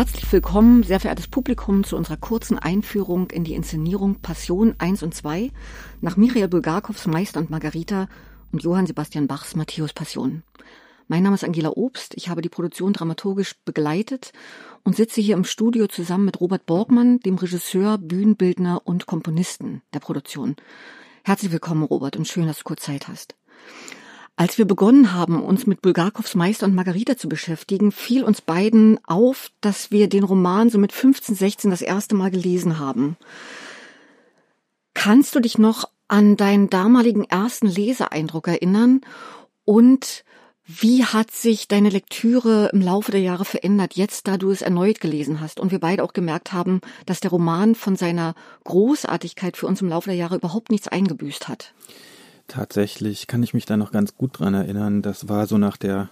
Herzlich willkommen, sehr verehrtes Publikum, zu unserer kurzen Einführung in die Inszenierung Passion 1 und 2 nach Michael Bulgakows Meister und Margarita und Johann Sebastian Bachs Matthäus Passion. Mein Name ist Angela Obst, ich habe die Produktion dramaturgisch begleitet und sitze hier im Studio zusammen mit Robert Borgmann, dem Regisseur, Bühnenbildner und Komponisten der Produktion. Herzlich willkommen, Robert, und schön, dass du kurz Zeit hast. Als wir begonnen haben, uns mit Bulgakows Meister und Margarita zu beschäftigen, fiel uns beiden auf, dass wir den Roman so mit 15, 16 das erste Mal gelesen haben. Kannst du dich noch an deinen damaligen ersten Leseeindruck erinnern? Und wie hat sich deine Lektüre im Laufe der Jahre verändert, jetzt da du es erneut gelesen hast und wir beide auch gemerkt haben, dass der Roman von seiner Großartigkeit für uns im Laufe der Jahre überhaupt nichts eingebüßt hat? Tatsächlich kann ich mich da noch ganz gut dran erinnern. Das war so nach der,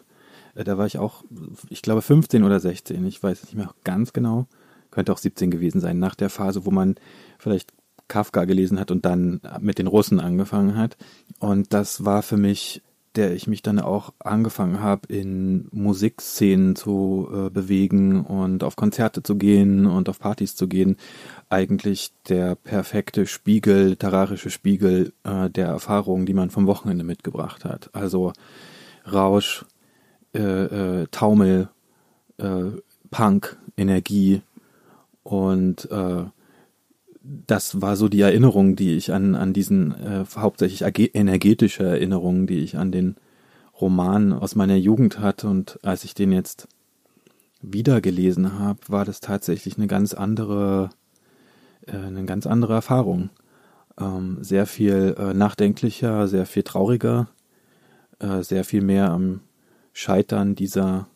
äh, da war ich auch, ich glaube 15 oder 16, ich weiß nicht mehr ganz genau, könnte auch 17 gewesen sein, nach der Phase, wo man vielleicht Kafka gelesen hat und dann mit den Russen angefangen hat. Und das war für mich der ich mich dann auch angefangen habe, in Musikszenen zu äh, bewegen und auf Konzerte zu gehen und auf Partys zu gehen, eigentlich der perfekte Spiegel, literarische Spiegel äh, der Erfahrungen, die man vom Wochenende mitgebracht hat. Also Rausch, äh, äh, Taumel, äh, Punk, Energie und äh, das war so die Erinnerung, die ich an, an diesen äh, hauptsächlich energetische Erinnerungen, die ich an den Roman aus meiner Jugend hatte. Und als ich den jetzt wieder gelesen habe, war das tatsächlich eine ganz andere, äh, eine ganz andere Erfahrung. Ähm, sehr viel äh, nachdenklicher, sehr viel trauriger, äh, sehr viel mehr am Scheitern dieser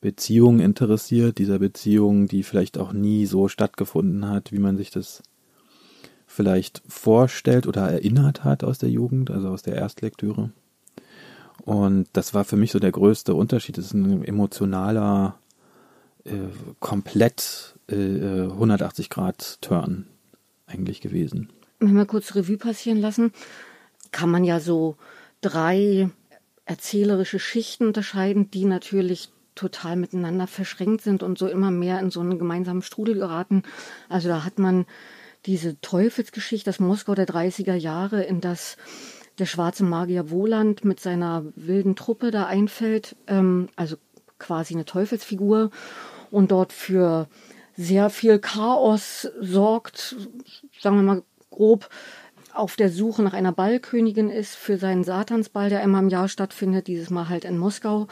Beziehung interessiert, dieser Beziehung, die vielleicht auch nie so stattgefunden hat, wie man sich das vielleicht vorstellt oder erinnert hat aus der Jugend, also aus der Erstlektüre. Und das war für mich so der größte Unterschied. Es ist ein emotionaler, äh, komplett äh, 180 Grad Turn eigentlich gewesen. Wenn wir kurz Revue passieren lassen, kann man ja so drei erzählerische Schichten unterscheiden, die natürlich total miteinander verschränkt sind und so immer mehr in so einen gemeinsamen Strudel geraten. Also da hat man diese Teufelsgeschichte, das Moskau der 30er Jahre, in das der schwarze Magier Woland mit seiner wilden Truppe da einfällt, ähm, also quasi eine Teufelsfigur. Und dort für sehr viel Chaos sorgt, sagen wir mal grob, auf der Suche nach einer Ballkönigin ist für seinen Satansball, der einmal im Jahr stattfindet, dieses Mal halt in Moskau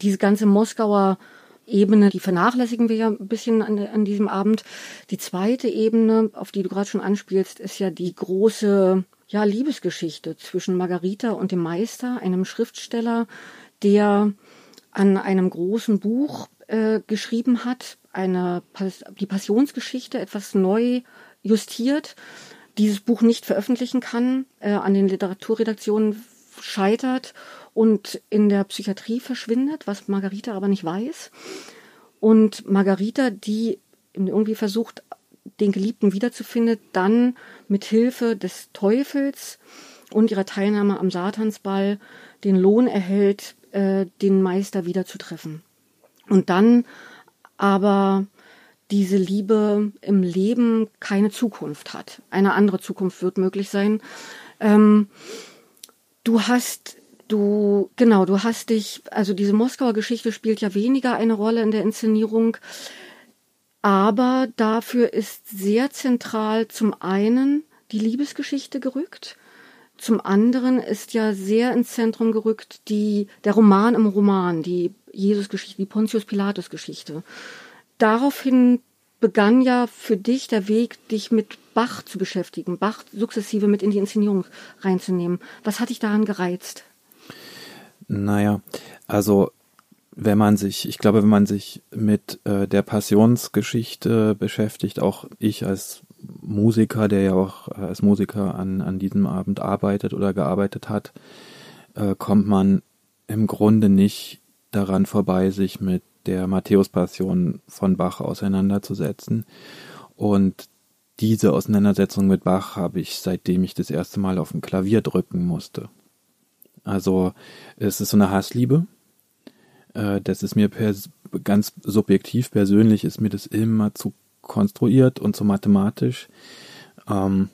diese ganze Moskauer Ebene, die vernachlässigen wir ja ein bisschen an, an diesem Abend. Die zweite Ebene, auf die du gerade schon anspielst, ist ja die große ja, Liebesgeschichte zwischen Margarita und dem Meister, einem Schriftsteller, der an einem großen Buch äh, geschrieben hat, eine die Passionsgeschichte etwas neu justiert, dieses Buch nicht veröffentlichen kann, äh, an den Literaturredaktionen scheitert und in der Psychiatrie verschwindet, was Margarita aber nicht weiß. Und Margarita, die irgendwie versucht, den Geliebten wiederzufinden, dann mit Hilfe des Teufels und ihrer Teilnahme am Satansball den Lohn erhält, äh, den Meister wiederzutreffen. Und dann aber diese Liebe im Leben keine Zukunft hat. Eine andere Zukunft wird möglich sein. Ähm, du hast Du, genau, du hast dich, also diese Moskauer Geschichte spielt ja weniger eine Rolle in der Inszenierung, aber dafür ist sehr zentral zum einen die Liebesgeschichte gerückt, zum anderen ist ja sehr ins Zentrum gerückt die, der Roman im Roman, die Jesus-Geschichte, die Pontius-Pilatus-Geschichte. Daraufhin begann ja für dich der Weg, dich mit Bach zu beschäftigen, Bach sukzessive mit in die Inszenierung reinzunehmen. Was hat dich daran gereizt? Naja, also wenn man sich, ich glaube, wenn man sich mit äh, der Passionsgeschichte beschäftigt, auch ich als Musiker, der ja auch äh, als Musiker an, an diesem Abend arbeitet oder gearbeitet hat, äh, kommt man im Grunde nicht daran vorbei, sich mit der Matthäus-Passion von Bach auseinanderzusetzen. Und diese Auseinandersetzung mit Bach habe ich, seitdem ich das erste Mal auf dem Klavier drücken musste. Also es ist so eine Hassliebe. Äh, das ist mir ganz subjektiv persönlich ist mir das immer zu konstruiert und zu mathematisch. Ähm,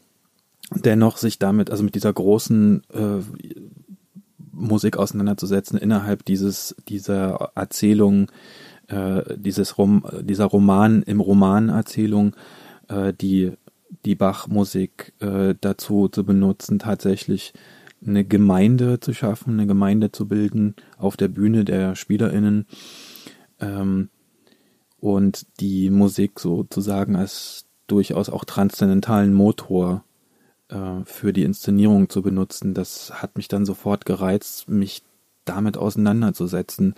dennoch sich damit, also mit dieser großen äh, Musik auseinanderzusetzen innerhalb dieses dieser Erzählung, äh, dieses Rom, dieser Roman im Romanerzählung, äh, die die Bach-Musik äh, dazu zu benutzen, tatsächlich eine Gemeinde zu schaffen, eine Gemeinde zu bilden auf der Bühne der SpielerInnen ähm, und die Musik sozusagen als durchaus auch transzendentalen Motor äh, für die Inszenierung zu benutzen. Das hat mich dann sofort gereizt, mich damit auseinanderzusetzen.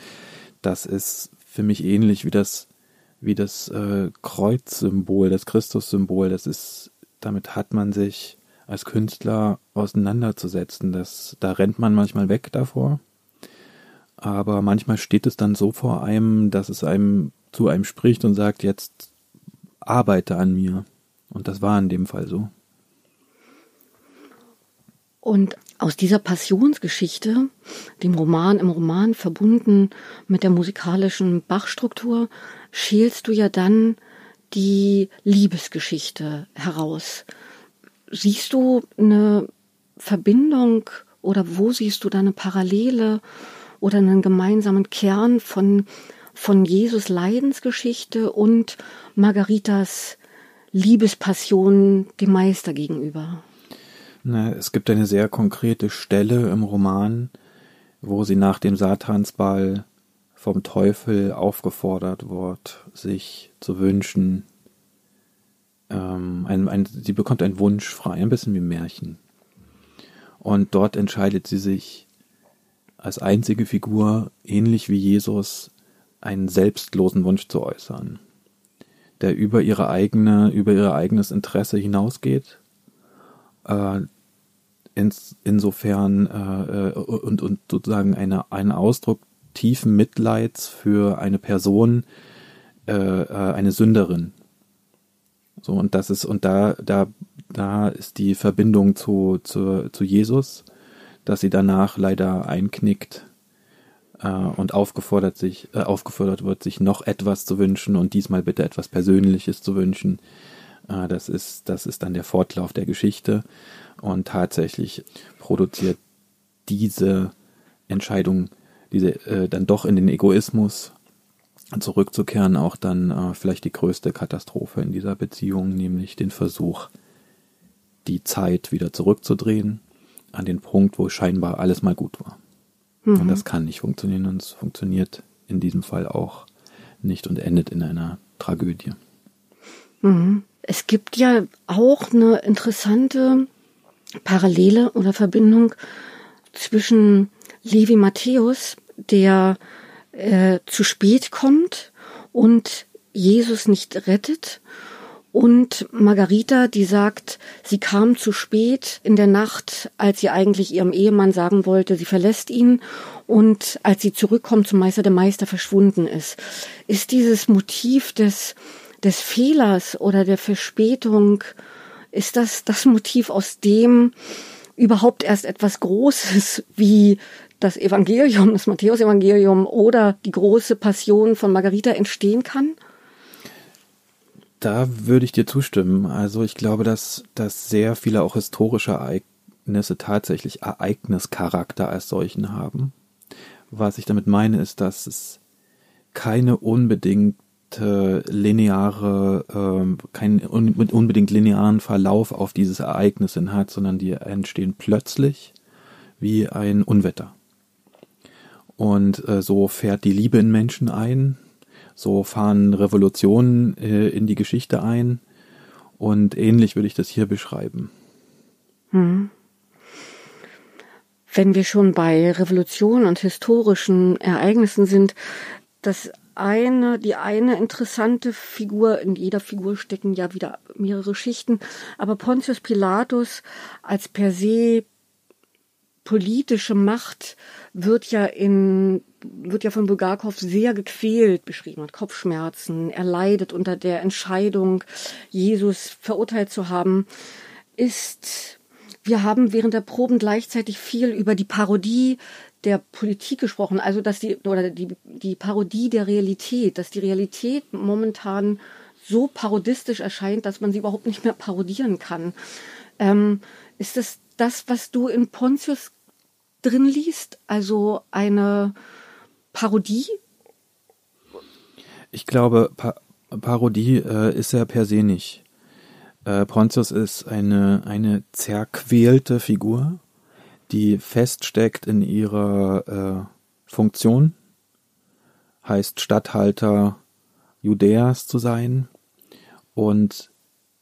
Das ist für mich ähnlich wie das wie das äh, Kreuzsymbol, das Christussymbol. Das ist, damit hat man sich als Künstler auseinanderzusetzen. Das, da rennt man manchmal weg davor. Aber manchmal steht es dann so vor einem, dass es einem zu einem spricht und sagt, jetzt arbeite an mir. Und das war in dem Fall so. Und aus dieser Passionsgeschichte, dem Roman im Roman verbunden mit der musikalischen Bachstruktur, schälst du ja dann die Liebesgeschichte heraus. Siehst du eine Verbindung oder wo siehst du da eine Parallele oder einen gemeinsamen Kern von, von Jesus Leidensgeschichte und Margaritas Liebespassion dem Meister gegenüber? Na, es gibt eine sehr konkrete Stelle im Roman, wo sie nach dem Satansball vom Teufel aufgefordert wird, sich zu wünschen, ähm, ein, ein, sie bekommt einen Wunsch frei, ein bisschen wie Märchen. Und dort entscheidet sie sich als einzige Figur, ähnlich wie Jesus, einen selbstlosen Wunsch zu äußern, der über ihre eigene, über ihr eigenes Interesse hinausgeht, äh, ins, insofern äh, äh und, und sozusagen eine, einen Ausdruck tiefen Mitleids für eine Person, äh, äh, eine Sünderin, so, und das ist, und da, da, da ist die Verbindung zu, zu, zu Jesus, dass sie danach leider einknickt äh, und aufgefordert sich, äh, aufgefordert wird, sich noch etwas zu wünschen und diesmal bitte etwas Persönliches zu wünschen. Äh, das ist, das ist dann der Fortlauf der Geschichte. Und tatsächlich produziert diese Entscheidung, diese äh, dann doch in den Egoismus zurückzukehren, auch dann äh, vielleicht die größte Katastrophe in dieser Beziehung, nämlich den Versuch, die Zeit wieder zurückzudrehen an den Punkt, wo scheinbar alles mal gut war. Mhm. Und das kann nicht funktionieren und es funktioniert in diesem Fall auch nicht und endet in einer Tragödie. Mhm. Es gibt ja auch eine interessante Parallele oder Verbindung zwischen Levi Matthäus, der äh, zu spät kommt und Jesus nicht rettet. Und Margarita, die sagt, sie kam zu spät in der Nacht, als sie eigentlich ihrem Ehemann sagen wollte, sie verlässt ihn und als sie zurückkommt zum Meister, der Meister verschwunden ist. Ist dieses Motiv des, des Fehlers oder der Verspätung, ist das das Motiv, aus dem überhaupt erst etwas Großes wie das Evangelium, das Matthäusevangelium oder die große Passion von Margarita entstehen kann? Da würde ich dir zustimmen. Also ich glaube, dass, dass sehr viele auch historische Ereignisse tatsächlich Ereignischarakter als solchen haben. Was ich damit meine, ist, dass es keine unbedingt lineare, äh, keinen unbedingt linearen Verlauf auf dieses Ereignis hin hat, sondern die entstehen plötzlich wie ein Unwetter. Und äh, so fährt die Liebe in Menschen ein, so fahren Revolutionen äh, in die Geschichte ein. Und ähnlich würde ich das hier beschreiben. Hm. Wenn wir schon bei Revolutionen und historischen Ereignissen sind, das eine, die eine interessante Figur, in jeder Figur stecken ja wieder mehrere Schichten, aber Pontius Pilatus als per se politische Macht wird ja in wird ja von Bulgakov sehr gequält beschrieben, hat Kopfschmerzen, er leidet unter der Entscheidung, Jesus verurteilt zu haben, ist wir haben während der Proben gleichzeitig viel über die Parodie der Politik gesprochen, also dass die oder die die Parodie der Realität, dass die Realität momentan so parodistisch erscheint, dass man sie überhaupt nicht mehr parodieren kann. Ähm, ist das das, was du in Pontius drin liest? Also eine Parodie? Ich glaube, pa Parodie äh, ist er per se nicht. Äh, Pontius ist eine, eine zerquälte Figur, die feststeckt in ihrer äh, Funktion, heißt Statthalter Judäas zu sein und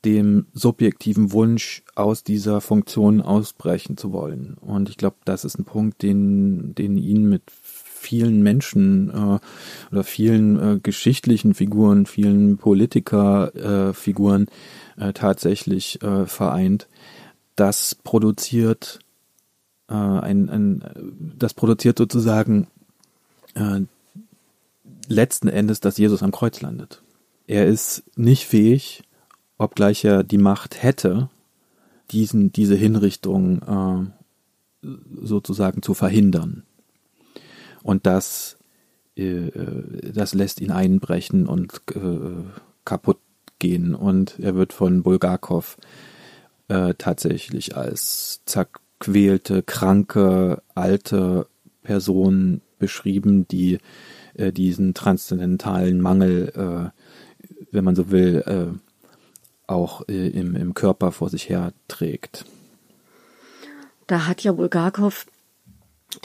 dem subjektiven Wunsch, aus dieser Funktion ausbrechen zu wollen. Und ich glaube, das ist ein Punkt, den, den ihn mit vielen Menschen äh, oder vielen äh, geschichtlichen Figuren, vielen Politikerfiguren äh, äh, tatsächlich äh, vereint. Das produziert äh, ein, ein, das produziert sozusagen äh, letzten Endes, dass Jesus am Kreuz landet. Er ist nicht fähig, obgleich er die Macht hätte, diesen, diese Hinrichtung äh, sozusagen zu verhindern. Und das, äh, das lässt ihn einbrechen und äh, kaputt gehen. Und er wird von Bulgakov äh, tatsächlich als zerquälte, kranke, alte Person beschrieben, die äh, diesen transzendentalen Mangel, äh, wenn man so will, äh, auch äh, im, im Körper vor sich her trägt. Da hat ja Bulgakov,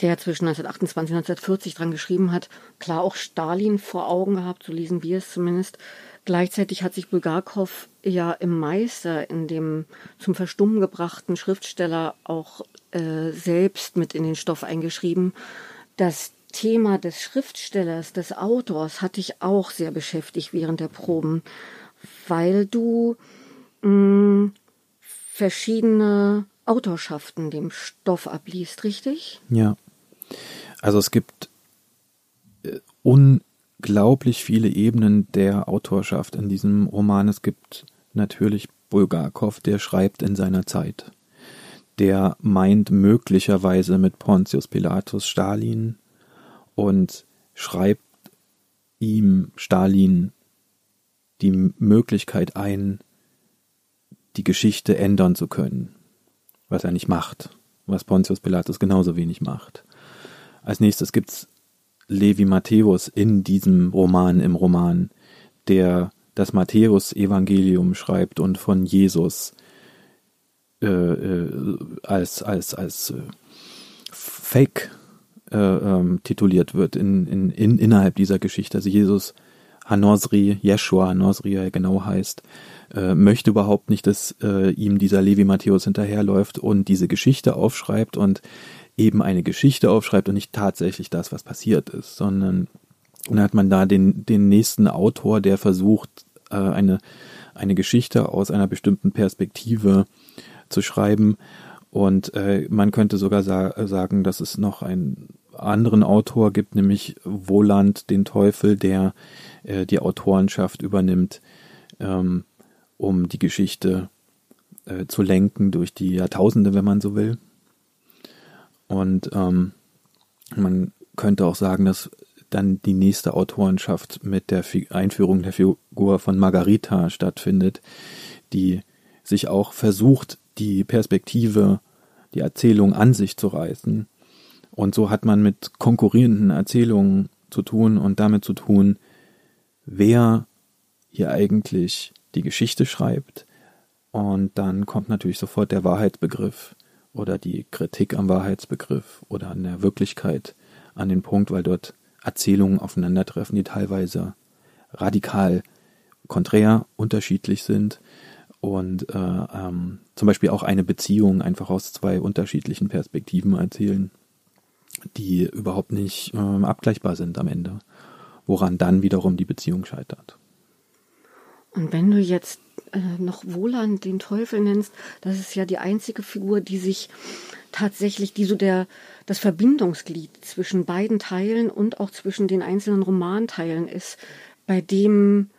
der zwischen 1928 und 1940 dran geschrieben hat, klar auch Stalin vor Augen gehabt, so lesen wir es zumindest. Gleichzeitig hat sich Bulgakov ja im Meister, in dem zum Verstummen gebrachten Schriftsteller, auch äh, selbst mit in den Stoff eingeschrieben. Das Thema des Schriftstellers, des Autors, hat dich auch sehr beschäftigt während der Proben, weil du mh, mm, verschiedene Autorschaften dem Stoff abliest, richtig? Ja. Also es gibt äh, unglaublich viele Ebenen der Autorschaft in diesem Roman. Es gibt natürlich Bulgakov, der schreibt in seiner Zeit. Der meint möglicherweise mit Pontius Pilatus Stalin und schreibt ihm Stalin die Möglichkeit ein, die Geschichte ändern zu können, was er nicht macht, was Pontius Pilatus genauso wenig macht. Als nächstes gibt's Levi Matthäus in diesem Roman, im Roman, der das Matthäus-Evangelium schreibt und von Jesus äh, äh, als, als, als äh, Fake äh, ähm, tituliert wird in, in, in, innerhalb dieser Geschichte. Also Jesus Hanosri, Yeshua Hanosri, er genau heißt, äh, möchte überhaupt nicht, dass äh, ihm dieser Levi Matthäus hinterherläuft und diese Geschichte aufschreibt und eben eine Geschichte aufschreibt und nicht tatsächlich das, was passiert ist, sondern dann hat man da den, den nächsten Autor, der versucht, äh, eine, eine Geschichte aus einer bestimmten Perspektive zu schreiben. Und äh, man könnte sogar sa sagen, dass es noch einen anderen Autor gibt, nämlich Woland, den Teufel, der äh, die Autorenschaft übernimmt. Ähm, um die Geschichte äh, zu lenken durch die Jahrtausende, wenn man so will. Und ähm, man könnte auch sagen, dass dann die nächste Autorenschaft mit der Fi Einführung der Figur von Margarita stattfindet, die sich auch versucht, die Perspektive, die Erzählung an sich zu reißen. Und so hat man mit konkurrierenden Erzählungen zu tun und damit zu tun, wer hier eigentlich die Geschichte schreibt. Und dann kommt natürlich sofort der Wahrheitsbegriff oder die Kritik am Wahrheitsbegriff oder an der Wirklichkeit an den Punkt, weil dort Erzählungen aufeinandertreffen, die teilweise radikal konträr unterschiedlich sind und äh, ähm, zum Beispiel auch eine Beziehung einfach aus zwei unterschiedlichen Perspektiven erzählen, die überhaupt nicht äh, abgleichbar sind am Ende, woran dann wiederum die Beziehung scheitert. Und wenn du jetzt äh, noch Wohland den Teufel nennst, das ist ja die einzige Figur, die sich tatsächlich, die so der, das Verbindungsglied zwischen beiden Teilen und auch zwischen den einzelnen Romanteilen ist, bei dem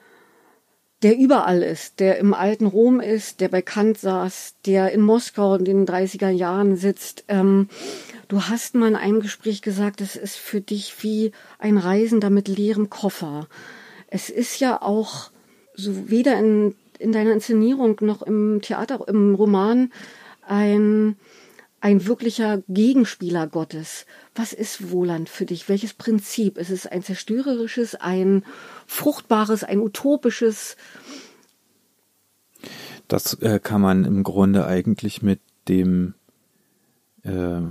der überall ist, der im alten Rom ist, der bei Kant saß, der in Moskau in den 30er Jahren sitzt. Ähm, du hast mal in einem Gespräch gesagt, es ist für dich wie ein Reisender mit leerem Koffer. Es ist ja auch so weder in, in deiner Inszenierung noch im Theater, im Roman ein, ein wirklicher Gegenspieler Gottes. Was ist Wohland für dich? Welches Prinzip? Ist es ein zerstörerisches, ein fruchtbares, ein utopisches? Das äh, kann man im Grunde eigentlich mit dem äh,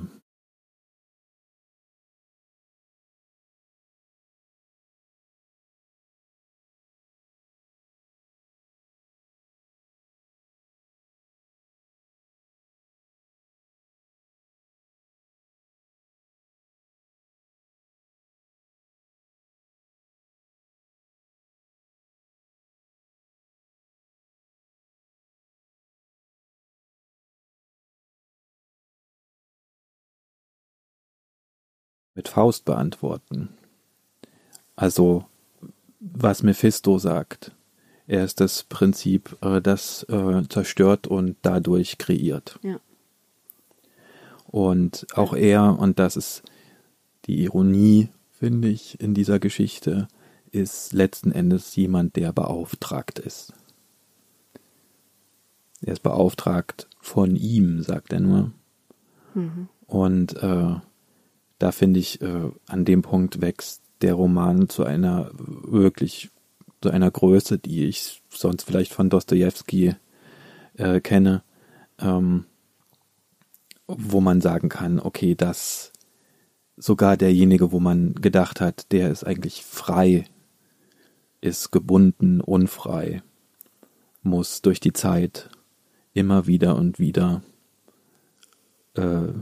mit Faust beantworten. Also, was Mephisto sagt. Er ist das Prinzip, äh, das äh, zerstört und dadurch kreiert. Ja. Und auch er, und das ist die Ironie, finde ich, in dieser Geschichte, ist letzten Endes jemand, der beauftragt ist. Er ist beauftragt von ihm, sagt er nur. Mhm. Und äh, da finde ich, äh, an dem Punkt wächst der Roman zu einer wirklich, zu einer Größe, die ich sonst vielleicht von Dostoevsky äh, kenne, ähm, wo man sagen kann, okay, dass sogar derjenige, wo man gedacht hat, der ist eigentlich frei, ist gebunden, unfrei, muss durch die Zeit immer wieder und wieder äh,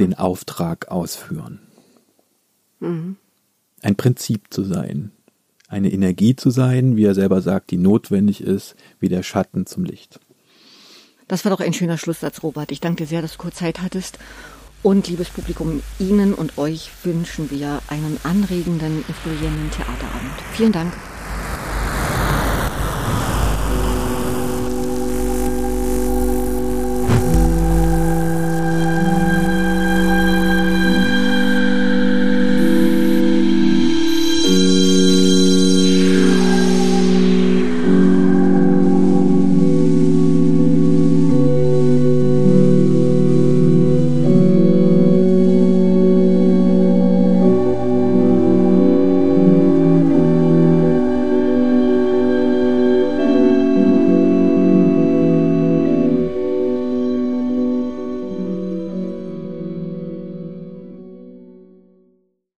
den Auftrag ausführen. Mhm. Ein Prinzip zu sein, eine Energie zu sein, wie er selber sagt, die notwendig ist, wie der Schatten zum Licht. Das war doch ein schöner Schlusssatz, Robert. Ich danke dir sehr, dass du kurz Zeit hattest. Und liebes Publikum, Ihnen und euch wünschen wir einen anregenden, inspirierenden Theaterabend. Vielen Dank.